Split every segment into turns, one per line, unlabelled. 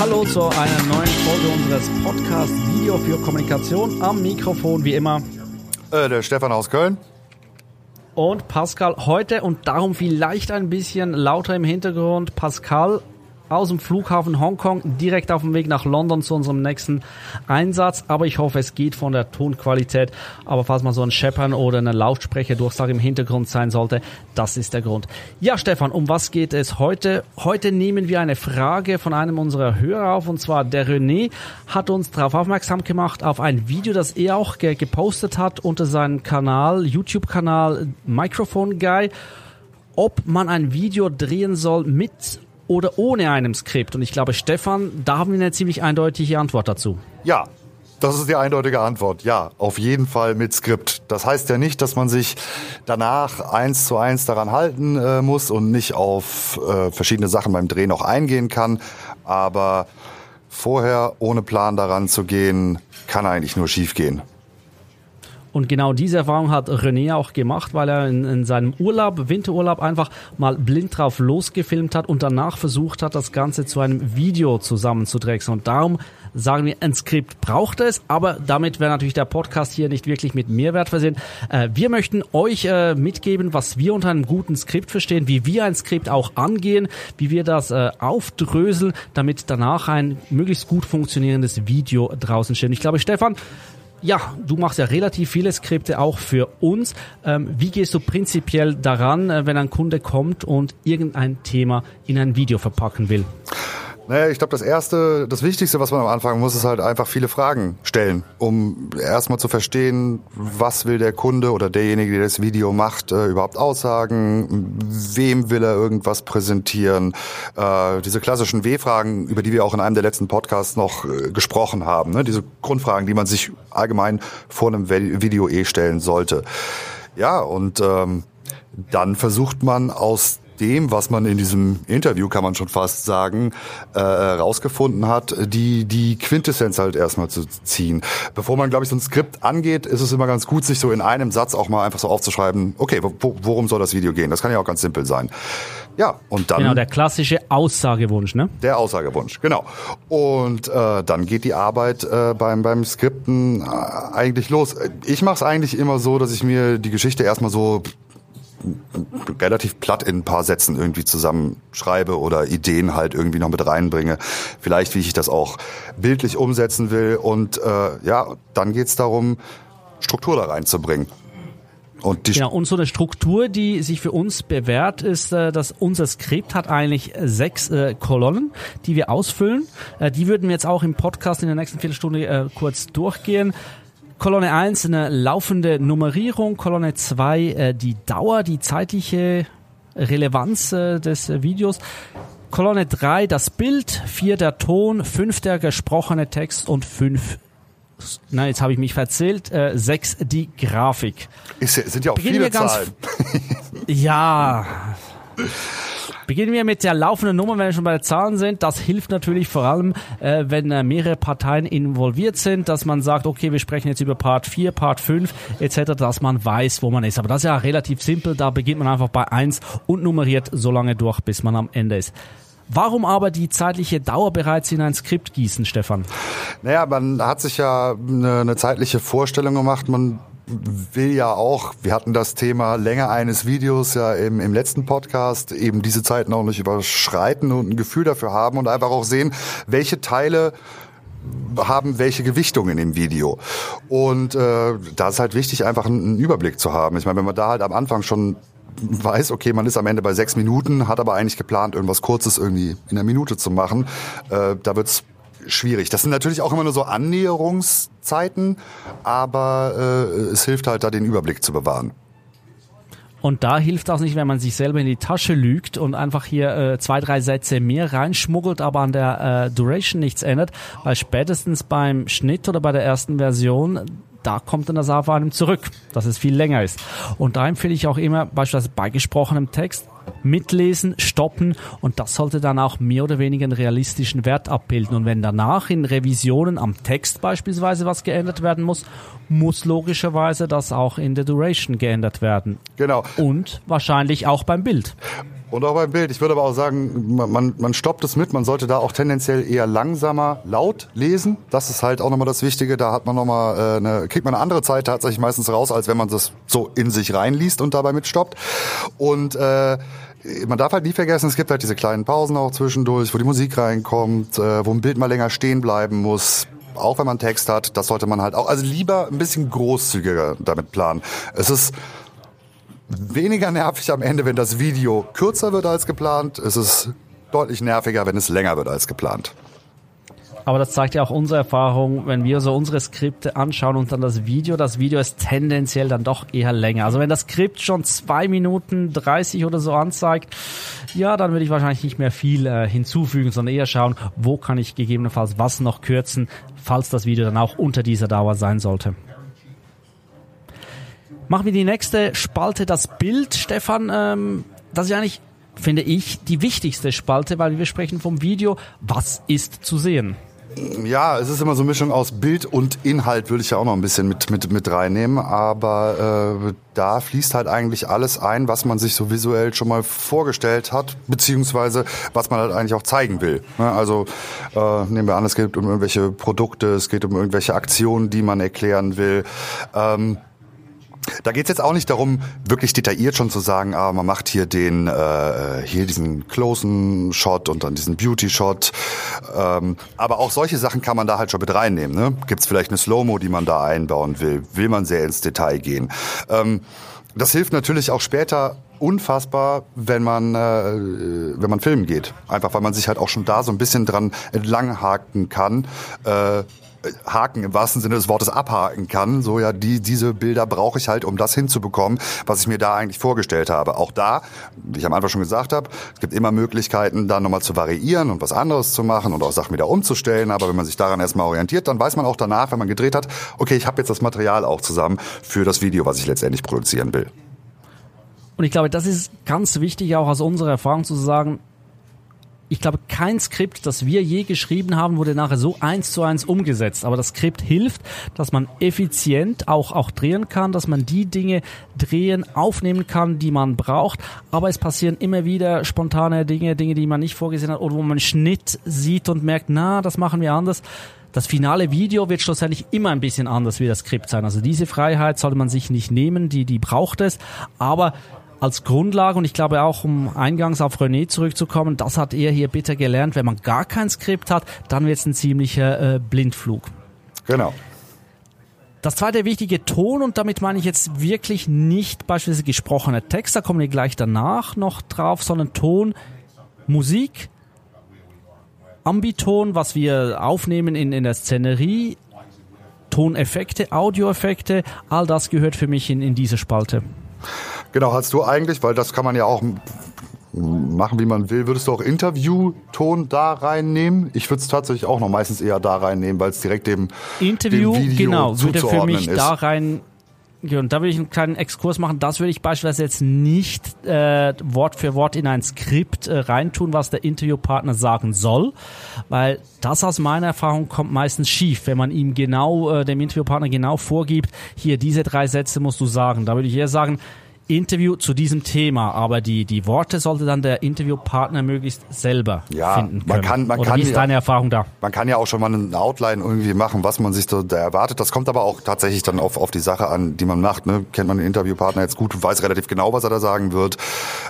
Hallo zu einer neuen Folge unseres Podcast Video für Kommunikation. Am Mikrofon wie immer
Äh, der Stefan aus Köln.
und Pascal heute und darum vielleicht ein bisschen lauter im Hintergrund. Pascal aus dem Flughafen Hongkong direkt auf dem Weg nach London zu unserem nächsten Einsatz. Aber ich hoffe, es geht von der Tonqualität. Aber falls mal so ein Scheppern oder eine Lautsprecherdurchsage im Hintergrund sein sollte, das ist der Grund. Ja, Stefan, um was geht es heute? Heute nehmen wir eine Frage von einem unserer Hörer auf und zwar der René hat uns darauf aufmerksam gemacht auf ein Video, das er auch ge gepostet hat unter seinem Kanal, YouTube-Kanal Microphone Guy ob man ein Video drehen soll mit oder ohne einem Skript. Und ich glaube, Stefan, da haben wir eine ziemlich eindeutige Antwort dazu.
Ja, das ist die eindeutige Antwort. Ja, auf jeden Fall mit Skript. Das heißt ja nicht, dass man sich danach eins zu eins daran halten äh, muss und nicht auf äh, verschiedene Sachen beim Drehen auch eingehen kann. Aber vorher ohne Plan daran zu gehen, kann eigentlich nur schief gehen.
Und genau diese Erfahrung hat René auch gemacht, weil er in, in seinem Urlaub, Winterurlaub, einfach mal blind drauf losgefilmt hat und danach versucht hat, das Ganze zu einem Video zusammenzudrechseln. Und darum sagen wir, ein Skript braucht es, aber damit wäre natürlich der Podcast hier nicht wirklich mit Mehrwert versehen. Äh, wir möchten euch äh, mitgeben, was wir unter einem guten Skript verstehen, wie wir ein Skript auch angehen, wie wir das äh, aufdröseln, damit danach ein möglichst gut funktionierendes Video draußen steht. Ich glaube, Stefan, ja, du machst ja relativ viele Skripte auch für uns. Ähm, wie gehst du prinzipiell daran, äh, wenn ein Kunde kommt und irgendein Thema in ein Video verpacken will?
Naja, ich glaube, das Erste, das Wichtigste, was man am Anfang muss, ist halt einfach viele Fragen stellen, um erstmal zu verstehen, was will der Kunde oder derjenige, der das Video macht, äh, überhaupt aussagen, wem will er irgendwas präsentieren. Äh, diese klassischen W-Fragen, über die wir auch in einem der letzten Podcasts noch äh, gesprochen haben, ne? diese Grundfragen, die man sich allgemein vor einem Video eh stellen sollte. Ja, und ähm, dann versucht man aus dem, was man in diesem Interview, kann man schon fast sagen, äh, rausgefunden hat, die, die Quintessenz halt erstmal zu ziehen. Bevor man, glaube ich, so ein Skript angeht, ist es immer ganz gut, sich so in einem Satz auch mal einfach so aufzuschreiben, okay, wo, worum soll das Video gehen? Das kann ja auch ganz simpel sein. Ja, und dann...
Genau, der klassische Aussagewunsch, ne?
Der Aussagewunsch, genau. Und äh, dann geht die Arbeit äh, beim, beim Skripten äh, eigentlich los. Ich mache es eigentlich immer so, dass ich mir die Geschichte erstmal so relativ platt in ein paar Sätzen irgendwie zusammenschreibe oder Ideen halt irgendwie noch mit reinbringe. Vielleicht, wie ich das auch bildlich umsetzen will. Und äh, ja, dann geht's darum, Struktur da reinzubringen.
Und, genau, und so eine Struktur, die sich für uns bewährt, ist, äh, dass unser Skript hat eigentlich sechs äh, Kolonnen, die wir ausfüllen. Äh, die würden wir jetzt auch im Podcast in der nächsten Viertelstunde äh, kurz durchgehen. Kolonne 1 eine laufende Nummerierung, Kolonne 2 äh, die Dauer, die zeitliche Relevanz äh, des äh, Videos. Kolonne 3 das Bild, 4 der Ton, 5 der gesprochene Text und 5 Nein, jetzt habe ich mich verzählt. Äh, sechs die Grafik.
Ist, sind ja auch Beginnen viele Zahlen.
ja. Beginnen wir mit der laufenden Nummer, wenn wir schon bei den Zahlen sind. Das hilft natürlich vor allem, äh, wenn äh, mehrere Parteien involviert sind, dass man sagt, okay, wir sprechen jetzt über Part 4, Part 5 etc., dass man weiß, wo man ist. Aber das ist ja relativ simpel. Da beginnt man einfach bei 1 und nummeriert so lange durch, bis man am Ende ist. Warum aber die zeitliche Dauer bereits in ein Skript gießen, Stefan?
Naja, man hat sich ja eine, eine zeitliche Vorstellung gemacht. Man will ja auch, wir hatten das Thema Länge eines Videos ja im, im letzten Podcast, eben diese Zeiten auch nicht überschreiten und ein Gefühl dafür haben und einfach auch sehen, welche Teile haben welche Gewichtung in dem Video. Und äh, da ist halt wichtig, einfach einen, einen Überblick zu haben. Ich meine, wenn man da halt am Anfang schon weiß, okay, man ist am Ende bei sechs Minuten, hat aber eigentlich geplant, irgendwas Kurzes irgendwie in einer Minute zu machen, äh, da wird's schwierig. Das sind natürlich auch immer nur so Annäherungszeiten, aber äh, es hilft halt da den Überblick zu bewahren.
Und da hilft das nicht, wenn man sich selber in die Tasche lügt und einfach hier äh, zwei, drei Sätze mehr reinschmuggelt, aber an der äh, Duration nichts ändert, weil spätestens beim Schnitt oder bei der ersten Version da kommt dann das auf einem zurück, dass es viel länger ist. Und da empfehle ich auch immer, beispielsweise bei gesprochenem Text, mitlesen, stoppen und das sollte dann auch mehr oder weniger einen realistischen Wert abbilden. Und wenn danach in Revisionen am Text beispielsweise was geändert werden muss, muss logischerweise das auch in der Duration geändert werden.
Genau.
Und wahrscheinlich auch beim Bild.
Und auch beim Bild. Ich würde aber auch sagen, man, man stoppt es mit. Man sollte da auch tendenziell eher langsamer laut lesen. Das ist halt auch nochmal das Wichtige. Da hat man nochmal äh, eine, kriegt man eine andere Zeit tatsächlich meistens raus, als wenn man das so in sich reinliest und dabei mitstoppt. Und äh, man darf halt nie vergessen, es gibt halt diese kleinen Pausen auch zwischendurch, wo die Musik reinkommt, äh, wo ein Bild mal länger stehen bleiben muss. Auch wenn man Text hat, das sollte man halt auch, also lieber ein bisschen großzügiger damit planen. Es ist weniger nervig am Ende, wenn das Video kürzer wird als geplant. Es ist deutlich nerviger, wenn es länger wird als geplant.
Aber das zeigt ja auch unsere Erfahrung, wenn wir so unsere Skripte anschauen und dann das Video. Das Video ist tendenziell dann doch eher länger. Also wenn das Skript schon zwei Minuten 30 oder so anzeigt, ja, dann würde ich wahrscheinlich nicht mehr viel äh, hinzufügen, sondern eher schauen, wo kann ich gegebenenfalls was noch kürzen, falls das Video dann auch unter dieser Dauer sein sollte. Machen wir die nächste Spalte, das Bild. Stefan, ähm, das ist eigentlich, finde ich, die wichtigste Spalte, weil wir sprechen vom Video. Was ist zu sehen?
Ja, es ist immer so eine Mischung aus Bild und Inhalt, würde ich ja auch noch ein bisschen mit, mit, mit reinnehmen. Aber äh, da fließt halt eigentlich alles ein, was man sich so visuell schon mal vorgestellt hat, beziehungsweise was man halt eigentlich auch zeigen will. Ne? Also äh, nehmen wir an, es geht um irgendwelche Produkte, es geht um irgendwelche Aktionen, die man erklären will. Ähm, da geht es jetzt auch nicht darum, wirklich detailliert schon zu sagen, ah, man macht hier den äh, hier diesen closen Shot und dann diesen Beauty Shot. Ähm, aber auch solche Sachen kann man da halt schon mit reinnehmen. Ne? Gibt es vielleicht eine Slow-Mo, die man da einbauen will? Will man sehr ins Detail gehen? Ähm, das hilft natürlich auch später unfassbar, wenn man äh, wenn man filmen geht. Einfach weil man sich halt auch schon da so ein bisschen dran entlanghaken kann. Äh, Haken im wahrsten Sinne des Wortes abhaken kann. So ja, die, diese Bilder brauche ich halt, um das hinzubekommen, was ich mir da eigentlich vorgestellt habe. Auch da, wie ich am Anfang schon gesagt habe, es gibt immer Möglichkeiten, da nochmal zu variieren und was anderes zu machen und auch Sachen wieder umzustellen. Aber wenn man sich daran erstmal orientiert, dann weiß man auch danach, wenn man gedreht hat, okay, ich habe jetzt das Material auch zusammen für das Video, was ich letztendlich produzieren will.
Und ich glaube, das ist ganz wichtig, auch aus unserer Erfahrung zu sagen, ich glaube, kein Skript, das wir je geschrieben haben, wurde nachher so eins zu eins umgesetzt. Aber das Skript hilft, dass man effizient auch, auch drehen kann, dass man die Dinge drehen, aufnehmen kann, die man braucht. Aber es passieren immer wieder spontane Dinge, Dinge, die man nicht vorgesehen hat oder wo man Schnitt sieht und merkt, na, das machen wir anders. Das finale Video wird schlussendlich immer ein bisschen anders wie das Skript sein. Also diese Freiheit sollte man sich nicht nehmen, die, die braucht es. Aber als Grundlage und ich glaube auch, um eingangs auf René zurückzukommen, das hat er hier bitter gelernt. Wenn man gar kein Skript hat, dann wird es ein ziemlicher äh, Blindflug.
Genau.
Das zweite wichtige Ton, und damit meine ich jetzt wirklich nicht beispielsweise gesprochene Text, da kommen wir gleich danach noch drauf, sondern Ton, Musik, Ambiton, was wir aufnehmen in, in der Szenerie, Toneffekte, Audioeffekte, all das gehört für mich in, in diese Spalte.
Genau, hast du eigentlich, weil das kann man ja auch machen, wie man will. Würdest du auch Interviewton da reinnehmen? Ich würde es tatsächlich auch noch meistens eher da reinnehmen, weil es direkt dem,
Interview,
dem Video
genau, würde für mich
ist.
da rein ja, und da würde ich einen kleinen Exkurs machen. Das würde ich beispielsweise jetzt nicht äh, Wort für Wort in ein Skript äh, reintun, was der Interviewpartner sagen soll, weil das aus meiner Erfahrung kommt meistens schief, wenn man ihm genau, äh, dem Interviewpartner genau vorgibt, hier diese drei Sätze musst du sagen. Da würde ich eher sagen, Interview zu diesem Thema, aber die, die Worte sollte dann der Interviewpartner möglichst selber
ja,
finden können.
Man kann, man
Oder
kann
wie ist
ja,
deine Erfahrung da?
Man kann ja auch schon mal eine Outline irgendwie machen, was man sich so da erwartet. Das kommt aber auch tatsächlich dann auf, auf die Sache an, die man macht. Ne? Kennt man den Interviewpartner jetzt gut, weiß relativ genau, was er da sagen wird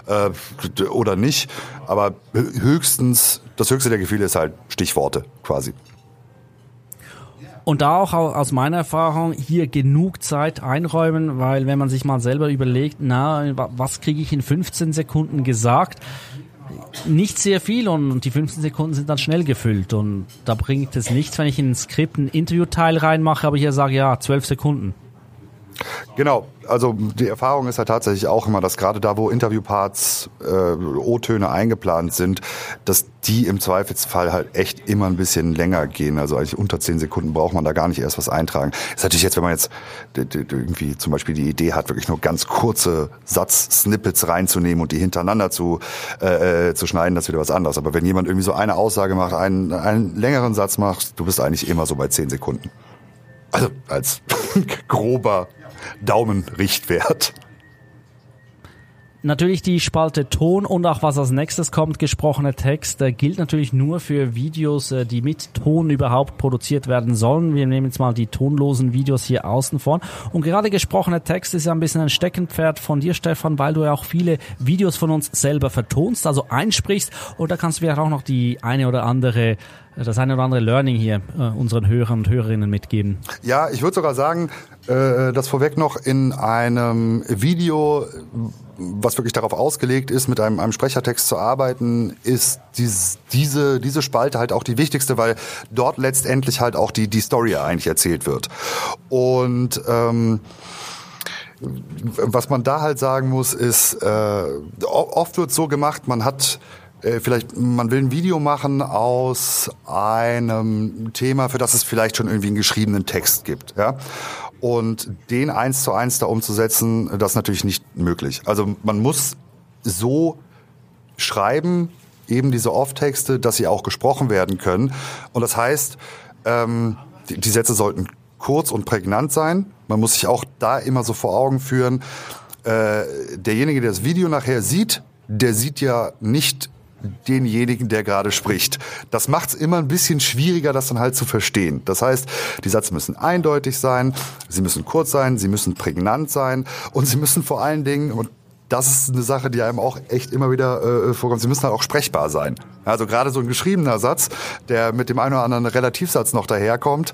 äh, oder nicht. Aber höchstens, das höchste der Gefühle ist halt Stichworte quasi.
Und da auch aus meiner Erfahrung hier genug Zeit einräumen, weil wenn man sich mal selber überlegt, na, was kriege ich in 15 Sekunden gesagt? Nicht sehr viel und die 15 Sekunden sind dann schnell gefüllt und da bringt es nichts, wenn ich in ein Skript ein Interviewteil reinmache, aber hier sage, ja, 12 Sekunden.
Genau, also die Erfahrung ist ja tatsächlich auch immer, dass gerade da, wo Interviewparts, äh, O-Töne eingeplant sind, dass die im Zweifelsfall halt echt immer ein bisschen länger gehen. Also eigentlich unter zehn Sekunden braucht man da gar nicht erst was eintragen. ist natürlich jetzt, wenn man jetzt irgendwie zum Beispiel die Idee hat, wirklich nur ganz kurze Satz-Snippets reinzunehmen und die hintereinander zu, äh, äh, zu schneiden, das ist wieder was anderes. Aber wenn jemand irgendwie so eine Aussage macht, einen, einen längeren Satz macht, du bist eigentlich immer so bei zehn Sekunden. Also als grober Daumenrichtwert.
Natürlich die Spalte Ton und auch was als nächstes kommt, gesprochener Text, äh, gilt natürlich nur für Videos, äh, die mit Ton überhaupt produziert werden sollen. Wir nehmen jetzt mal die tonlosen Videos hier außen vor. Und gerade gesprochener Text ist ja ein bisschen ein Steckenpferd von dir, Stefan, weil du ja auch viele Videos von uns selber vertonst, also einsprichst. Und da kannst du vielleicht auch noch die eine oder andere das eine oder andere Learning hier äh, unseren Hörern und Hörerinnen mitgeben.
Ja, ich würde sogar sagen, äh, das vorweg noch in einem Video, was wirklich darauf ausgelegt ist, mit einem, einem Sprechertext zu arbeiten, ist dies, diese, diese Spalte halt auch die wichtigste, weil dort letztendlich halt auch die, die Story eigentlich erzählt wird. Und ähm, was man da halt sagen muss, ist, äh, oft wird so gemacht, man hat äh, vielleicht, man will ein Video machen aus einem Thema, für das es vielleicht schon irgendwie einen geschriebenen Text gibt, ja. Und den eins zu eins da umzusetzen, das ist natürlich nicht möglich. Also man muss so schreiben, eben diese Off-Texte, dass sie auch gesprochen werden können. Und das heißt, ähm, die, die Sätze sollten kurz und prägnant sein. Man muss sich auch da immer so vor Augen führen, äh, derjenige, der das Video nachher sieht, der sieht ja nicht denjenigen, der gerade spricht. Das macht es immer ein bisschen schwieriger, das dann halt zu verstehen. Das heißt, die Sätze müssen eindeutig sein, sie müssen kurz sein, sie müssen prägnant sein und sie müssen vor allen Dingen, und das ist eine Sache, die einem auch echt immer wieder äh, vorkommt. Sie müssen halt auch sprechbar sein. Also gerade so ein geschriebener Satz, der mit dem einen oder anderen Relativsatz noch daherkommt,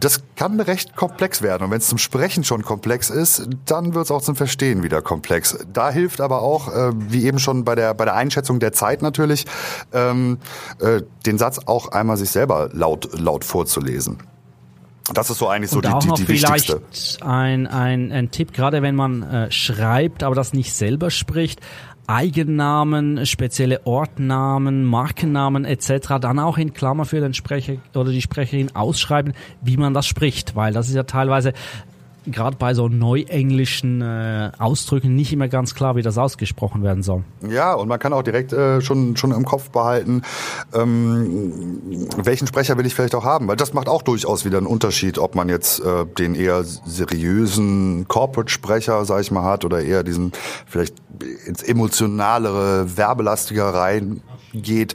das kann recht komplex werden. Und wenn es zum Sprechen schon komplex ist, dann wird es auch zum Verstehen wieder komplex. Da hilft aber auch, äh, wie eben schon bei der, bei der Einschätzung der Zeit natürlich, ähm, äh, den Satz auch einmal sich selber laut, laut vorzulesen. Das ist so eigentlich so
und
die,
auch
die,
noch
die
vielleicht
wichtigste.
Ein, ein, ein Tipp, gerade wenn man äh, schreibt, aber das nicht selber spricht, Eigennamen, spezielle Ortnamen, Markennamen etc. dann auch in Klammer für den Sprecher oder die Sprecherin ausschreiben, wie man das spricht, weil das ist ja teilweise gerade bei so neuenglischen äh, Ausdrücken nicht immer ganz klar, wie das ausgesprochen werden soll.
Ja, und man kann auch direkt äh, schon, schon im Kopf behalten, ähm, welchen Sprecher will ich vielleicht auch haben, weil das macht auch durchaus wieder einen Unterschied, ob man jetzt äh, den eher seriösen Corporate-Sprecher, sag ich mal, hat oder eher diesen vielleicht ins emotionalere, werbelastige reingeht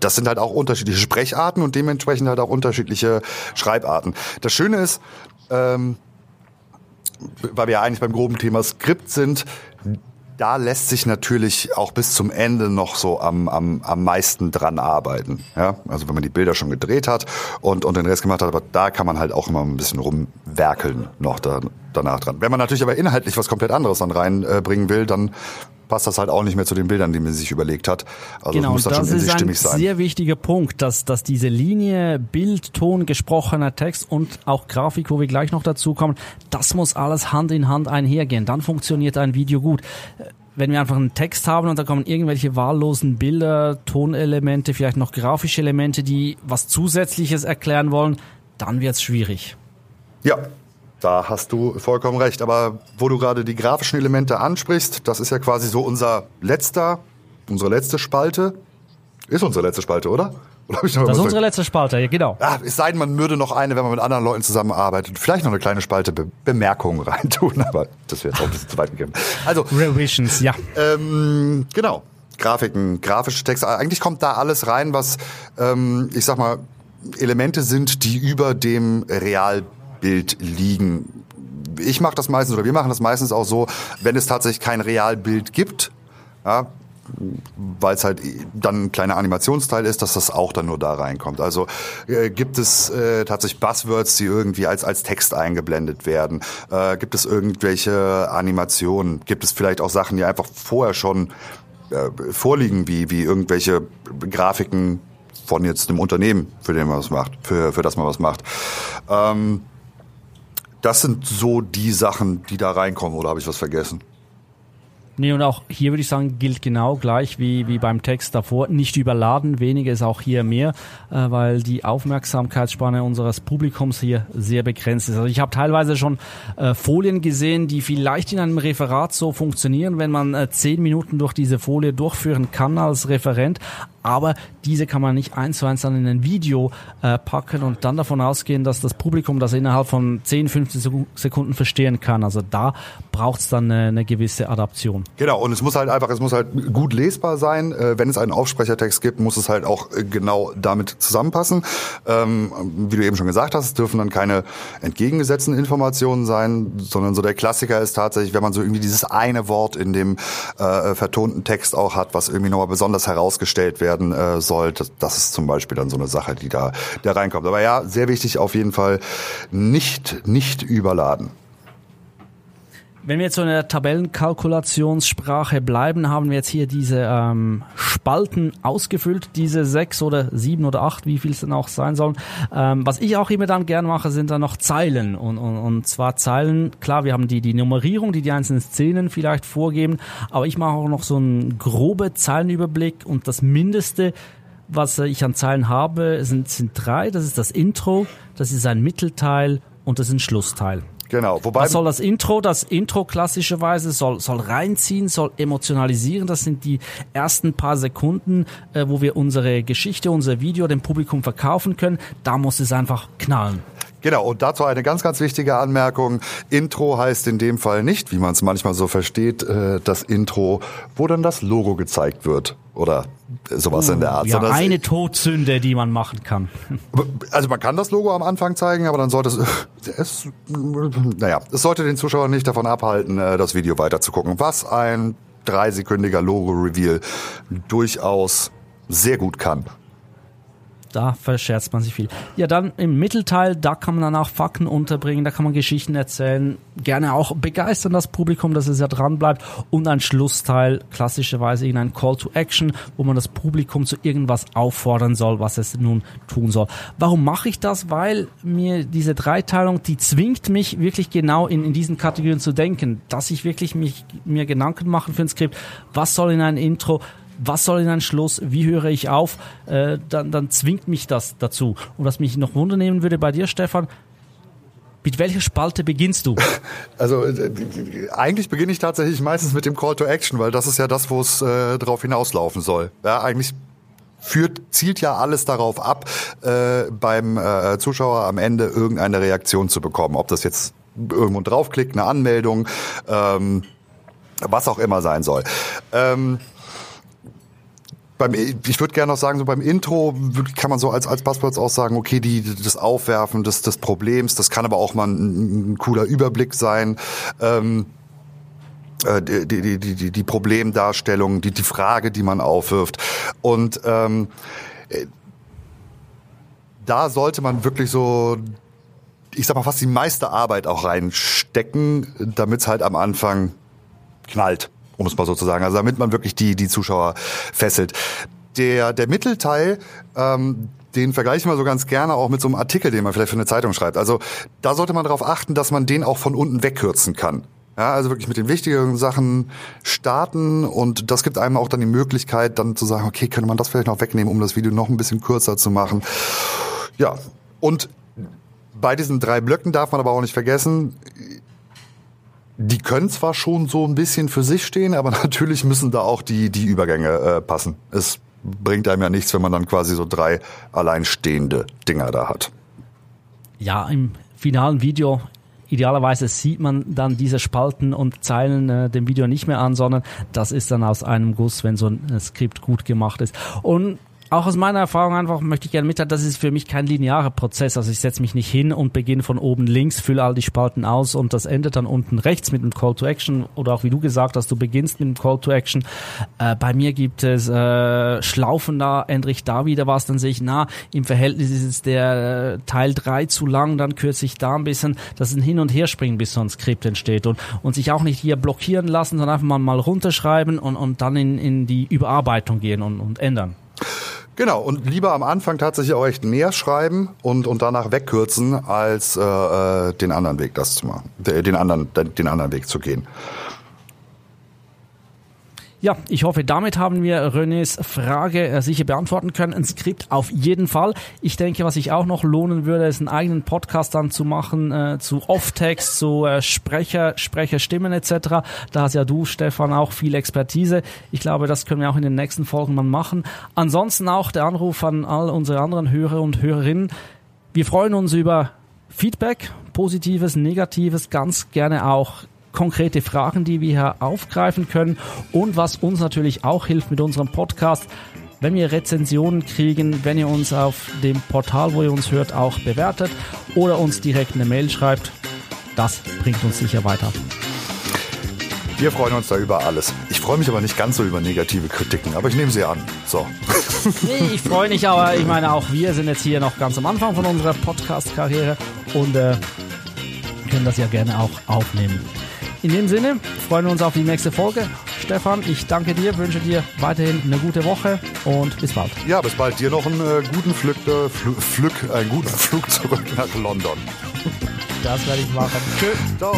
das sind halt auch unterschiedliche Sprecharten und dementsprechend halt auch unterschiedliche Schreibarten. Das Schöne ist, ähm, weil wir eigentlich beim groben Thema Skript sind, da lässt sich natürlich auch bis zum Ende noch so am, am, am meisten dran arbeiten. Ja? Also wenn man die Bilder schon gedreht hat und, und den Rest gemacht hat, aber da kann man halt auch immer ein bisschen rumwerkeln noch da, danach dran. Wenn man natürlich aber inhaltlich was komplett anderes dann reinbringen äh, will, dann passt das halt auch nicht mehr zu den Bildern, die man sich überlegt hat. Also
genau,
muss das,
das
schon in
ist
sich
ein
stimmig sein.
sehr wichtiger Punkt, dass, dass diese Linie, Bild, Ton, gesprochener Text und auch Grafik, wo wir gleich noch dazu kommen, das muss alles Hand in Hand einhergehen. Dann funktioniert ein Video gut wenn wir einfach einen Text haben und da kommen irgendwelche wahllosen Bilder, Tonelemente, vielleicht noch grafische Elemente, die was Zusätzliches erklären wollen, dann wird's schwierig.
Ja, da hast du vollkommen recht. Aber wo du gerade die grafischen Elemente ansprichst, das ist ja quasi so unser letzter, unsere letzte Spalte. Ist unsere letzte Spalte, oder? oder
das ist unsere letzte Spalte, ja, genau.
Ja, es sei denn, man würde noch eine, wenn man mit anderen Leuten zusammenarbeitet, vielleicht noch eine kleine Spalte Be Bemerkungen reintun, aber das wäre jetzt auch ein bisschen zu weit gegeben.
Also, Revisions, ja.
Ähm, genau. Grafiken, grafische Texte. Eigentlich kommt da alles rein, was, ähm, ich sag mal, Elemente sind, die über dem Real Bild liegen. Ich mache das meistens oder wir machen das meistens auch so, wenn es tatsächlich kein Realbild gibt, ja, weil es halt dann ein kleiner Animationsteil ist, dass das auch dann nur da reinkommt. Also äh, gibt es äh, tatsächlich Buzzwords, die irgendwie als als Text eingeblendet werden? Äh, gibt es irgendwelche Animationen? Gibt es vielleicht auch Sachen, die einfach vorher schon äh, vorliegen, wie wie irgendwelche Grafiken von jetzt dem Unternehmen, für den man was macht, für für das man was macht? Ähm, das sind so die Sachen, die da reinkommen, oder habe ich was vergessen?
Nee, und auch hier würde ich sagen, gilt genau gleich wie, wie beim Text davor. Nicht überladen, weniger ist auch hier mehr, äh, weil die Aufmerksamkeitsspanne unseres Publikums hier sehr begrenzt ist. Also ich habe teilweise schon äh, Folien gesehen, die vielleicht in einem Referat so funktionieren, wenn man äh, zehn Minuten durch diese Folie durchführen kann als Referent, aber diese kann man nicht eins zu eins dann in ein Video äh, packen und dann davon ausgehen, dass das Publikum das innerhalb von 10, 15 Sekunden verstehen kann. Also da braucht es dann eine, eine, gewisse Adaption.
Genau, und es muss halt einfach, es muss halt gut lesbar sein. Äh, wenn es einen Aufsprechertext gibt, muss es halt auch äh, genau damit zusammenpassen. Ähm, wie du eben schon gesagt hast, es dürfen dann keine entgegengesetzten Informationen sein, sondern so der Klassiker ist tatsächlich, wenn man so irgendwie dieses eine Wort in dem äh, vertonten Text auch hat, was irgendwie nochmal besonders herausgestellt werden soll. Das, das ist zum Beispiel dann so eine Sache, die da, da reinkommt. Aber ja, sehr wichtig auf jeden Fall, nicht, nicht überladen.
Wenn wir jetzt so in der Tabellenkalkulationssprache bleiben, haben wir jetzt hier diese ähm, Spalten ausgefüllt, diese sechs oder sieben oder acht, wie viel es denn auch sein sollen. Ähm, was ich auch immer dann gern mache, sind dann noch Zeilen. Und, und, und zwar Zeilen, klar, wir haben die, die Nummerierung, die die einzelnen Szenen vielleicht vorgeben, aber ich mache auch noch so einen grobe Zeilenüberblick und das Mindeste, was ich an Zeilen habe, sind, sind drei. Das ist das Intro, das ist ein Mittelteil und das ist ein Schlussteil.
Genau.
Wobei Was soll das Intro? Das Intro klassischerweise soll, soll reinziehen, soll emotionalisieren. Das sind die ersten paar Sekunden, äh, wo wir unsere Geschichte, unser Video dem Publikum verkaufen können. Da muss es einfach knallen.
Genau, und dazu eine ganz, ganz wichtige Anmerkung. Intro heißt in dem Fall nicht, wie man es manchmal so versteht, äh, das Intro, wo dann das Logo gezeigt wird oder sowas uh, in der Art.
Ja, eine Todsünde, die man machen kann.
Also man kann das Logo am Anfang zeigen, aber dann sollte es, es naja, es sollte den Zuschauer nicht davon abhalten, äh, das Video weiter zu gucken. Was ein dreisekündiger Logo-Reveal durchaus sehr gut kann
da verscherzt man sich viel. Ja, dann im Mittelteil, da kann man dann auch Fakten unterbringen, da kann man Geschichten erzählen, gerne auch begeistern das Publikum, dass es ja dran bleibt und ein Schlussteil, klassischerweise in ein Call to Action, wo man das Publikum zu irgendwas auffordern soll, was es nun tun soll. Warum mache ich das? Weil mir diese Dreiteilung, die zwingt mich wirklich genau in, in diesen Kategorien zu denken, dass ich wirklich mich, mir Gedanken machen für ein Skript, was soll in ein Intro, was soll in ein Schluss, wie höre ich auf, äh, dann, dann zwingt mich das dazu. Und was mich noch wundernehmen würde bei dir, Stefan, mit welcher Spalte beginnst du?
Also äh, eigentlich beginne ich tatsächlich meistens mit dem Call to Action, weil das ist ja das, wo es äh, darauf hinauslaufen soll. Ja, eigentlich führt, zielt ja alles darauf ab, äh, beim äh, Zuschauer am Ende irgendeine Reaktion zu bekommen. Ob das jetzt irgendwo draufklickt, eine Anmeldung, ähm, was auch immer sein soll. Ähm, beim, ich würde gerne noch sagen, so beim Intro kann man so als, als Buzzwords auch sagen, okay, die, das Aufwerfen des, des Problems, das kann aber auch mal ein, ein cooler Überblick sein. Ähm, äh, die, die, die, die Problemdarstellung, die, die Frage, die man aufwirft. Und ähm, äh, da sollte man wirklich so ich sag mal, fast die meiste Arbeit auch reinstecken, damit es halt am Anfang knallt um es mal so zu sagen. Also damit man wirklich die, die Zuschauer fesselt. Der, der Mittelteil, ähm, den vergleiche ich mal so ganz gerne auch mit so einem Artikel, den man vielleicht für eine Zeitung schreibt. Also da sollte man darauf achten, dass man den auch von unten wegkürzen kann. Ja, also wirklich mit den wichtigeren Sachen starten und das gibt einem auch dann die Möglichkeit, dann zu sagen, okay, könnte man das vielleicht noch wegnehmen, um das Video noch ein bisschen kürzer zu machen. Ja, und bei diesen drei Blöcken darf man aber auch nicht vergessen, die können zwar schon so ein bisschen für sich stehen, aber natürlich müssen da auch die, die Übergänge äh, passen. Es bringt einem ja nichts, wenn man dann quasi so drei alleinstehende Dinger da hat.
Ja, im finalen Video idealerweise sieht man dann diese Spalten und Zeilen äh, dem Video nicht mehr an, sondern das ist dann aus einem Guss, wenn so ein Skript gut gemacht ist. Und auch aus meiner Erfahrung einfach möchte ich gerne mitteilen, das ist für mich kein linearer Prozess. Also ich setze mich nicht hin und beginne von oben links, fülle all die Spalten aus und das endet dann unten rechts mit einem Call to Action oder auch wie du gesagt hast, du beginnst mit einem Call to Action. Äh, bei mir gibt es äh, Schlaufen da, ändere ich da wieder was, dann sehe ich, na, im Verhältnis ist jetzt der äh, Teil 3 zu lang, dann kürze ich da ein bisschen. Das ist ein Hin- und Herspringen, bis so ein Skript entsteht und, und sich auch nicht hier blockieren lassen, sondern einfach mal, mal runterschreiben und, und dann in, in die Überarbeitung gehen und, und ändern.
Genau, und lieber am Anfang tatsächlich auch echt näher schreiben und, und danach wegkürzen, als äh, äh den anderen Weg das zu machen, den anderen, den anderen Weg zu gehen.
Ja, ich hoffe, damit haben wir Renés Frage äh, sicher beantworten können. Ein Skript auf jeden Fall. Ich denke, was sich auch noch lohnen würde, ist einen eigenen Podcast dann zu machen äh, zu Off-Text, zu äh, Sprecher, Sprecherstimmen etc. Da hast ja du, Stefan, auch viel Expertise. Ich glaube, das können wir auch in den nächsten Folgen mal machen. Ansonsten auch der Anruf an all unsere anderen Hörer und Hörerinnen. Wir freuen uns über Feedback, positives, negatives, ganz gerne auch konkrete Fragen, die wir hier aufgreifen können und was uns natürlich auch hilft mit unserem Podcast, wenn wir Rezensionen kriegen, wenn ihr uns auf dem Portal, wo ihr uns hört, auch bewertet oder uns direkt eine Mail schreibt. Das bringt uns sicher weiter.
Wir freuen uns da über alles. Ich freue mich aber nicht ganz so über negative Kritiken, aber ich nehme sie an. So.
Nee, ich freue mich, aber ich meine, auch wir sind jetzt hier noch ganz am Anfang von unserer Podcast-Karriere und äh, können das ja gerne auch aufnehmen. In dem Sinne freuen wir uns auf die nächste Folge. Stefan, ich danke dir, wünsche dir weiterhin eine gute Woche und bis bald.
Ja, bis bald. Dir noch einen äh, guten Flück, äh, Flück, einen guten Flug zurück nach London.
Das werde ich machen. Tschüss. Ciao.